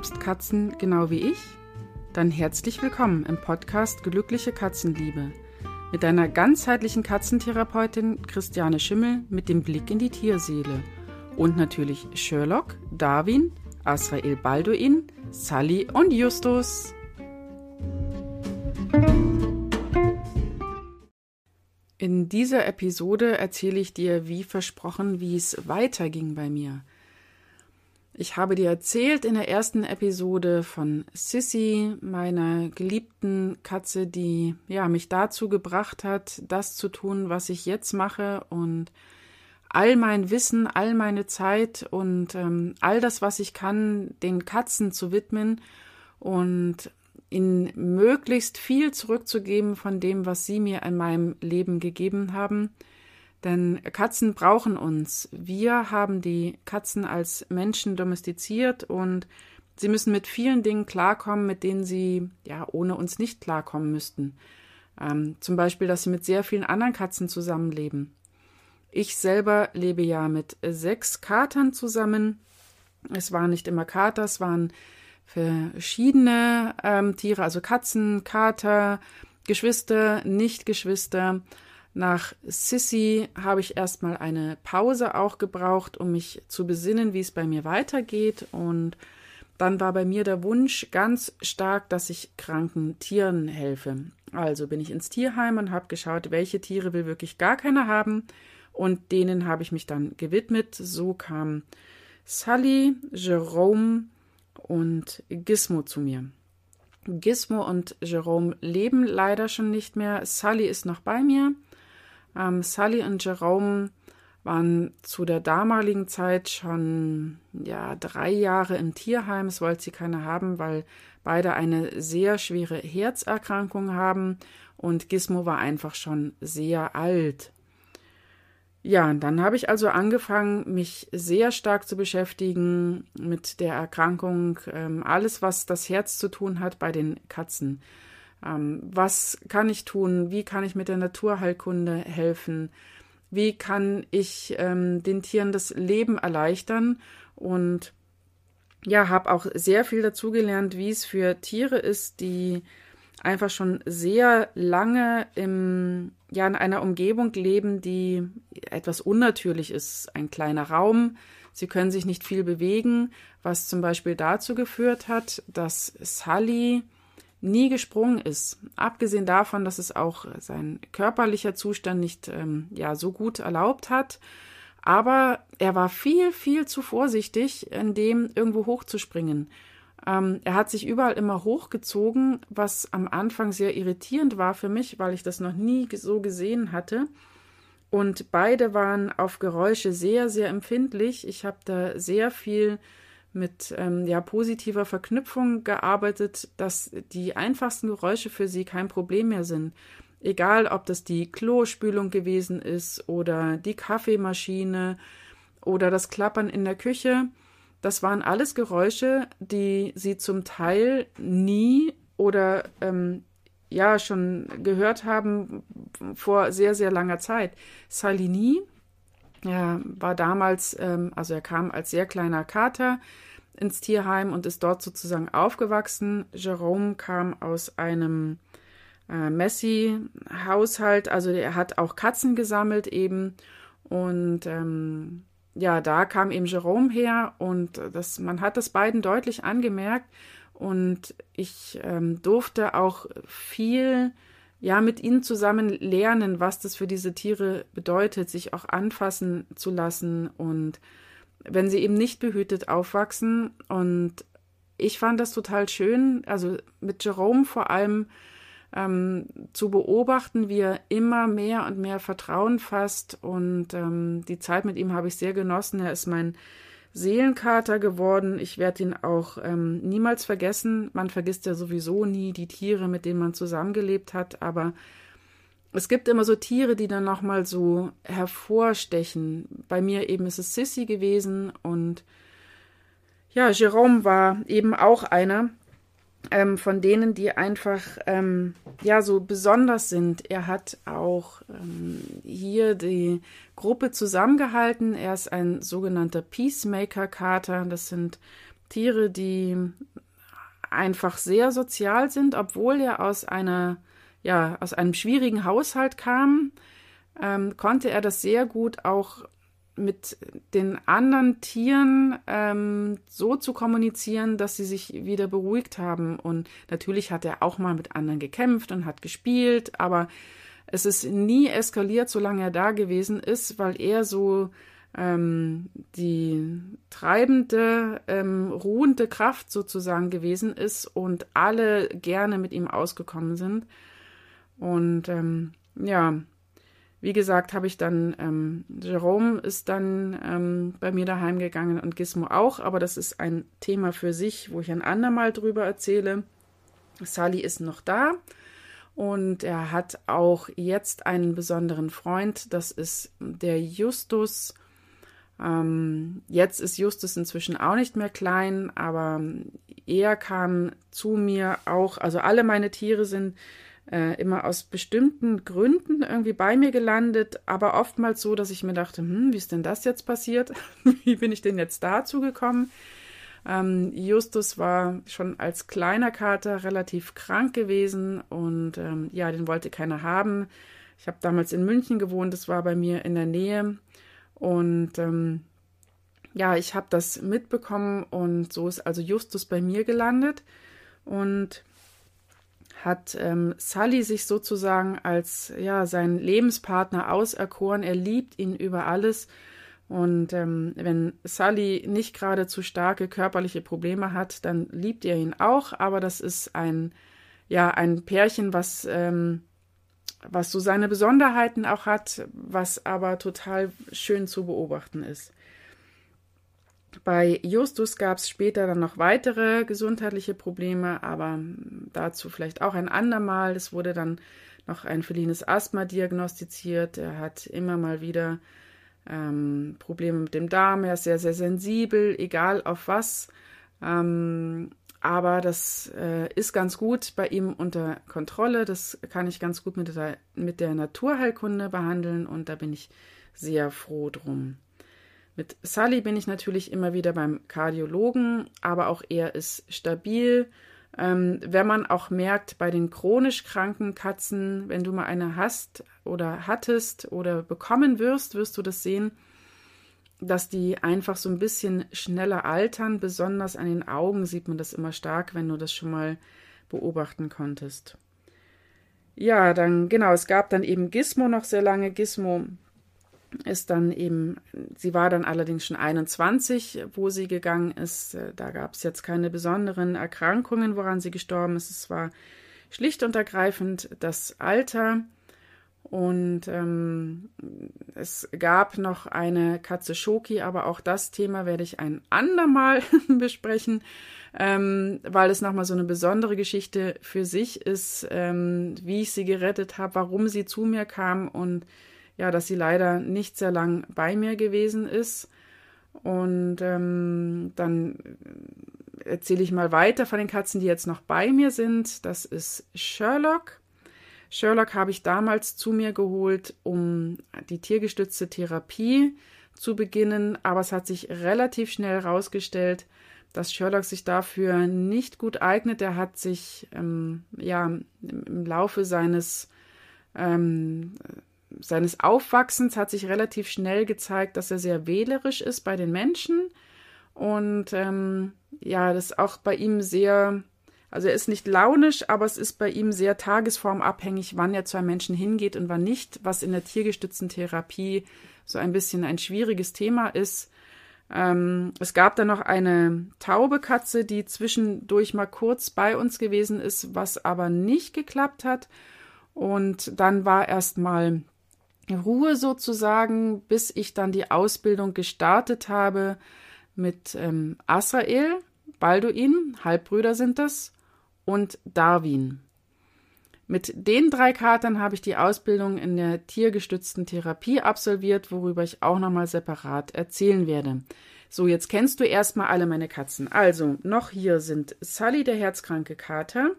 liebst Katzen genau wie ich? Dann herzlich willkommen im Podcast Glückliche Katzenliebe mit deiner ganzheitlichen Katzentherapeutin Christiane Schimmel mit dem Blick in die Tierseele und natürlich Sherlock, Darwin, Asrael Balduin, Sally und Justus. In dieser Episode erzähle ich dir, wie versprochen, wie es weiterging bei mir. Ich habe dir erzählt in der ersten Episode von Sissy, meiner geliebten Katze, die ja mich dazu gebracht hat, das zu tun, was ich jetzt mache und all mein Wissen, all meine Zeit und ähm, all das, was ich kann, den Katzen zu widmen und ihnen möglichst viel zurückzugeben von dem, was sie mir in meinem Leben gegeben haben. Denn Katzen brauchen uns. Wir haben die Katzen als Menschen domestiziert und sie müssen mit vielen Dingen klarkommen, mit denen sie ja ohne uns nicht klarkommen müssten. Ähm, zum Beispiel, dass sie mit sehr vielen anderen Katzen zusammenleben. Ich selber lebe ja mit sechs Katern zusammen. Es waren nicht immer Kater, es waren verschiedene ähm, Tiere, also Katzen, Kater, Geschwister, Nicht-Geschwister. Nach Sissy habe ich erstmal eine Pause auch gebraucht, um mich zu besinnen, wie es bei mir weitergeht. Und dann war bei mir der Wunsch ganz stark, dass ich kranken Tieren helfe. Also bin ich ins Tierheim und habe geschaut, welche Tiere will wirklich gar keiner haben. Und denen habe ich mich dann gewidmet. So kam Sally, Jerome und Gizmo zu mir. Gizmo und Jerome leben leider schon nicht mehr. Sally ist noch bei mir. Ähm, Sully und Jerome waren zu der damaligen Zeit schon ja drei Jahre im Tierheim. Es wollte sie keine haben, weil beide eine sehr schwere Herzerkrankung haben und Gizmo war einfach schon sehr alt. Ja, dann habe ich also angefangen, mich sehr stark zu beschäftigen mit der Erkrankung, ähm, alles, was das Herz zu tun hat bei den Katzen. Ähm, was kann ich tun? Wie kann ich mit der Naturheilkunde helfen? Wie kann ich ähm, den Tieren das Leben erleichtern? Und ja, habe auch sehr viel dazugelernt, wie es für Tiere ist, die einfach schon sehr lange im, ja, in einer Umgebung leben, die etwas unnatürlich ist. Ein kleiner Raum. Sie können sich nicht viel bewegen, was zum Beispiel dazu geführt hat, dass Sally nie gesprungen ist. Abgesehen davon, dass es auch sein körperlicher Zustand nicht ähm, ja so gut erlaubt hat. Aber er war viel, viel zu vorsichtig, in dem irgendwo hochzuspringen. Ähm, er hat sich überall immer hochgezogen, was am Anfang sehr irritierend war für mich, weil ich das noch nie so gesehen hatte. Und beide waren auf Geräusche sehr, sehr empfindlich. Ich habe da sehr viel mit ähm, ja, positiver Verknüpfung gearbeitet, dass die einfachsten Geräusche für sie kein Problem mehr sind. Egal, ob das die Klospülung gewesen ist oder die Kaffeemaschine oder das Klappern in der Küche. Das waren alles Geräusche, die sie zum Teil nie oder ähm, ja schon gehört haben vor sehr, sehr langer Zeit. Salini er war damals, ähm, also er kam als sehr kleiner Kater ins Tierheim und ist dort sozusagen aufgewachsen. Jerome kam aus einem äh, Messi-Haushalt, also er hat auch Katzen gesammelt eben. Und ähm, ja, da kam eben Jerome her und das, man hat das beiden deutlich angemerkt. Und ich ähm, durfte auch viel ja mit ihnen zusammen lernen, was das für diese Tiere bedeutet, sich auch anfassen zu lassen und wenn sie eben nicht behütet aufwachsen. Und ich fand das total schön, also mit Jerome vor allem ähm, zu beobachten, wie er immer mehr und mehr Vertrauen fasst. Und ähm, die Zeit mit ihm habe ich sehr genossen. Er ist mein Seelenkater geworden. Ich werde ihn auch ähm, niemals vergessen. Man vergisst ja sowieso nie die Tiere, mit denen man zusammengelebt hat, aber es gibt immer so Tiere, die dann nochmal so hervorstechen. Bei mir eben ist es Sissy gewesen und ja, Jerome war eben auch einer ähm, von denen, die einfach ähm, ja so besonders sind. Er hat auch ähm, hier die Gruppe zusammengehalten. Er ist ein sogenannter Peacemaker-Kater. Das sind Tiere, die einfach sehr sozial sind, obwohl er aus einer ja aus einem schwierigen Haushalt kam, ähm, konnte er das sehr gut auch mit den anderen Tieren ähm, so zu kommunizieren, dass sie sich wieder beruhigt haben. Und natürlich hat er auch mal mit anderen gekämpft und hat gespielt, aber es ist nie eskaliert, solange er da gewesen ist, weil er so ähm, die treibende, ähm, ruhende Kraft sozusagen gewesen ist und alle gerne mit ihm ausgekommen sind. Und ähm, ja, wie gesagt, habe ich dann, ähm, Jerome ist dann ähm, bei mir daheim gegangen und Gizmo auch, aber das ist ein Thema für sich, wo ich ein andermal drüber erzähle. Sally ist noch da und er hat auch jetzt einen besonderen Freund, das ist der Justus. Ähm, jetzt ist Justus inzwischen auch nicht mehr klein, aber er kam zu mir auch, also alle meine Tiere sind äh, immer aus bestimmten Gründen irgendwie bei mir gelandet, aber oftmals so, dass ich mir dachte, hm, wie ist denn das jetzt passiert? wie bin ich denn jetzt dazu gekommen? Ähm, Justus war schon als kleiner Kater relativ krank gewesen und ähm, ja, den wollte keiner haben. Ich habe damals in München gewohnt, das war bei mir in der Nähe und ähm, ja, ich habe das mitbekommen und so ist also Justus bei mir gelandet und hat ähm, Sully sich sozusagen als ja seinen Lebenspartner auserkoren. Er liebt ihn über alles. Und ähm, wenn Sully nicht gerade zu starke körperliche Probleme hat, dann liebt er ihn auch. Aber das ist ein ja ein Pärchen, was ähm, was so seine Besonderheiten auch hat, was aber total schön zu beobachten ist. Bei Justus gab es später dann noch weitere gesundheitliche Probleme, aber dazu vielleicht auch ein andermal. Es wurde dann noch ein felines Asthma diagnostiziert. Er hat immer mal wieder ähm, Probleme mit dem Darm. Er ist sehr, sehr sensibel, egal auf was. Ähm, aber das äh, ist ganz gut bei ihm unter Kontrolle. Das kann ich ganz gut mit der, mit der Naturheilkunde behandeln und da bin ich sehr froh drum. Mit Sully bin ich natürlich immer wieder beim Kardiologen, aber auch er ist stabil. Ähm, wenn man auch merkt, bei den chronisch kranken Katzen, wenn du mal eine hast oder hattest oder bekommen wirst, wirst du das sehen, dass die einfach so ein bisschen schneller altern. Besonders an den Augen sieht man das immer stark, wenn du das schon mal beobachten konntest. Ja, dann genau, es gab dann eben Gizmo noch sehr lange. Gizmo ist dann eben, sie war dann allerdings schon 21, wo sie gegangen ist. Äh, da gab es jetzt keine besonderen Erkrankungen, woran sie gestorben ist. Es war schlicht und ergreifend das Alter. Und ähm, es gab noch eine Katze Schoki, aber auch das Thema werde ich ein andermal besprechen, ähm, weil es nochmal so eine besondere Geschichte für sich ist, ähm, wie ich sie gerettet habe, warum sie zu mir kam und ja, dass sie leider nicht sehr lang bei mir gewesen ist. Und ähm, dann erzähle ich mal weiter von den Katzen, die jetzt noch bei mir sind. Das ist Sherlock. Sherlock habe ich damals zu mir geholt, um die tiergestützte Therapie zu beginnen, aber es hat sich relativ schnell herausgestellt, dass Sherlock sich dafür nicht gut eignet. Er hat sich ähm, ja im Laufe seines ähm, seines Aufwachsens hat sich relativ schnell gezeigt, dass er sehr wählerisch ist bei den Menschen und ähm, ja, das ist auch bei ihm sehr, also er ist nicht launisch, aber es ist bei ihm sehr tagesformabhängig, wann er zu einem Menschen hingeht und wann nicht, was in der tiergestützten Therapie so ein bisschen ein schwieriges Thema ist. Ähm, es gab dann noch eine taube Katze, die zwischendurch mal kurz bei uns gewesen ist, was aber nicht geklappt hat. Und dann war erst mal Ruhe sozusagen, bis ich dann die Ausbildung gestartet habe mit ähm, Asrael, Balduin, Halbbrüder sind das, und Darwin. Mit den drei Katern habe ich die Ausbildung in der tiergestützten Therapie absolviert, worüber ich auch nochmal separat erzählen werde. So, jetzt kennst du erstmal alle meine Katzen. Also, noch hier sind Sally, der herzkranke Kater,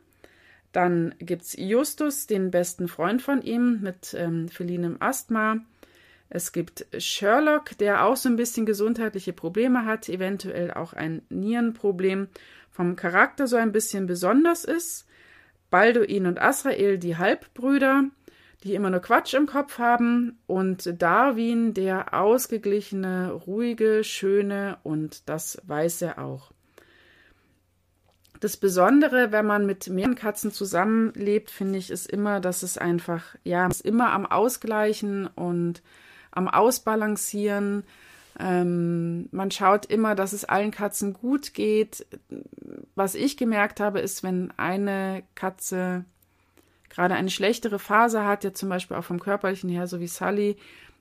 dann gibt es Justus, den besten Freund von ihm mit ähm, felinem Asthma. Es gibt Sherlock, der auch so ein bisschen gesundheitliche Probleme hat, eventuell auch ein Nierenproblem, vom Charakter so ein bisschen besonders ist. Balduin und Asrael, die Halbbrüder, die immer nur Quatsch im Kopf haben. Und Darwin, der ausgeglichene, ruhige, schöne, und das weiß er auch. Das Besondere, wenn man mit mehreren Katzen zusammenlebt, finde ich, ist immer, dass es einfach, ja, ist immer am Ausgleichen und am Ausbalancieren. Ähm, man schaut immer, dass es allen Katzen gut geht. Was ich gemerkt habe, ist, wenn eine Katze gerade eine schlechtere Phase hat, ja zum Beispiel auch vom körperlichen her, so wie Sally,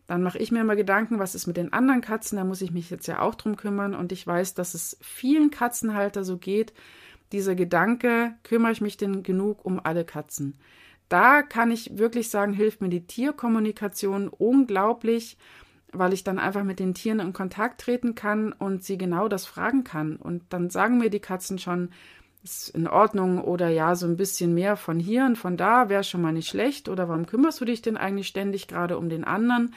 dann mache ich mir immer Gedanken, was ist mit den anderen Katzen, da muss ich mich jetzt ja auch drum kümmern und ich weiß, dass es vielen Katzenhalter so geht, dieser Gedanke, kümmere ich mich denn genug um alle Katzen? Da kann ich wirklich sagen, hilft mir die Tierkommunikation unglaublich, weil ich dann einfach mit den Tieren in Kontakt treten kann und sie genau das fragen kann. Und dann sagen mir die Katzen schon, ist in Ordnung oder ja, so ein bisschen mehr von hier und von da wäre schon mal nicht schlecht oder warum kümmerst du dich denn eigentlich ständig gerade um den anderen?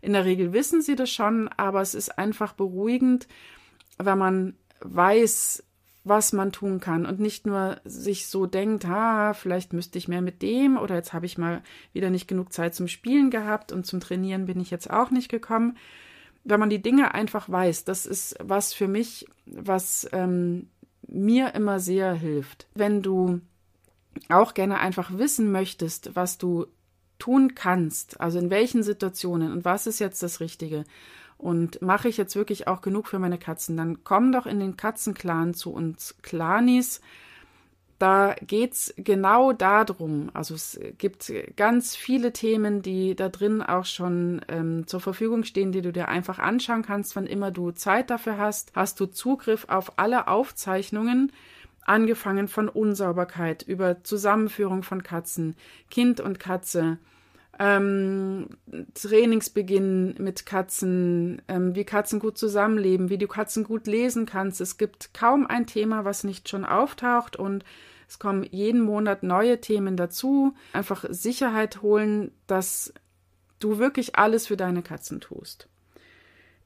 In der Regel wissen sie das schon, aber es ist einfach beruhigend, wenn man weiß, was man tun kann und nicht nur sich so denkt, ha, vielleicht müsste ich mehr mit dem oder jetzt habe ich mal wieder nicht genug Zeit zum Spielen gehabt und zum Trainieren bin ich jetzt auch nicht gekommen. Wenn man die Dinge einfach weiß, das ist was für mich, was ähm, mir immer sehr hilft. Wenn du auch gerne einfach wissen möchtest, was du tun kannst, also in welchen Situationen und was ist jetzt das Richtige und mache ich jetzt wirklich auch genug für meine Katzen, dann komm doch in den Katzenclan zu uns Clanis. Da geht's genau darum. Also es gibt ganz viele Themen, die da drin auch schon ähm, zur Verfügung stehen, die du dir einfach anschauen kannst, wann immer du Zeit dafür hast. Hast du Zugriff auf alle Aufzeichnungen, angefangen von Unsauberkeit über Zusammenführung von Katzen, Kind und Katze, ähm, Trainingsbeginn mit Katzen, ähm, wie Katzen gut zusammenleben, wie du Katzen gut lesen kannst. Es gibt kaum ein Thema, was nicht schon auftaucht und es kommen jeden Monat neue Themen dazu. Einfach Sicherheit holen, dass du wirklich alles für deine Katzen tust.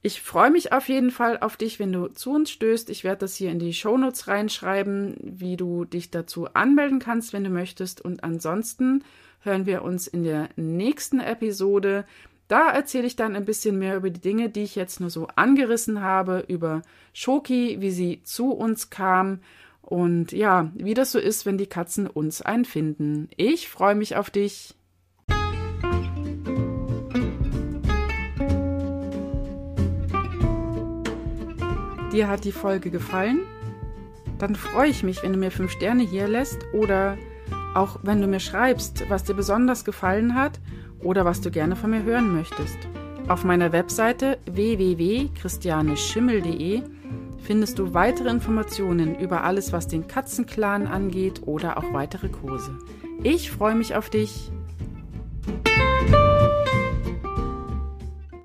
Ich freue mich auf jeden Fall auf dich, wenn du zu uns stößt. Ich werde das hier in die Shownotes reinschreiben, wie du dich dazu anmelden kannst, wenn du möchtest. Und ansonsten hören wir uns in der nächsten Episode. Da erzähle ich dann ein bisschen mehr über die Dinge, die ich jetzt nur so angerissen habe, über Shoki, wie sie zu uns kam und ja, wie das so ist, wenn die Katzen uns einfinden. Ich freue mich auf dich. Dir hat die Folge gefallen? Dann freue ich mich, wenn du mir fünf Sterne hier lässt oder auch wenn du mir schreibst, was dir besonders gefallen hat oder was du gerne von mir hören möchtest. Auf meiner Webseite www.christianeschimmel.de findest du weitere Informationen über alles, was den Katzenclan angeht oder auch weitere Kurse. Ich freue mich auf dich.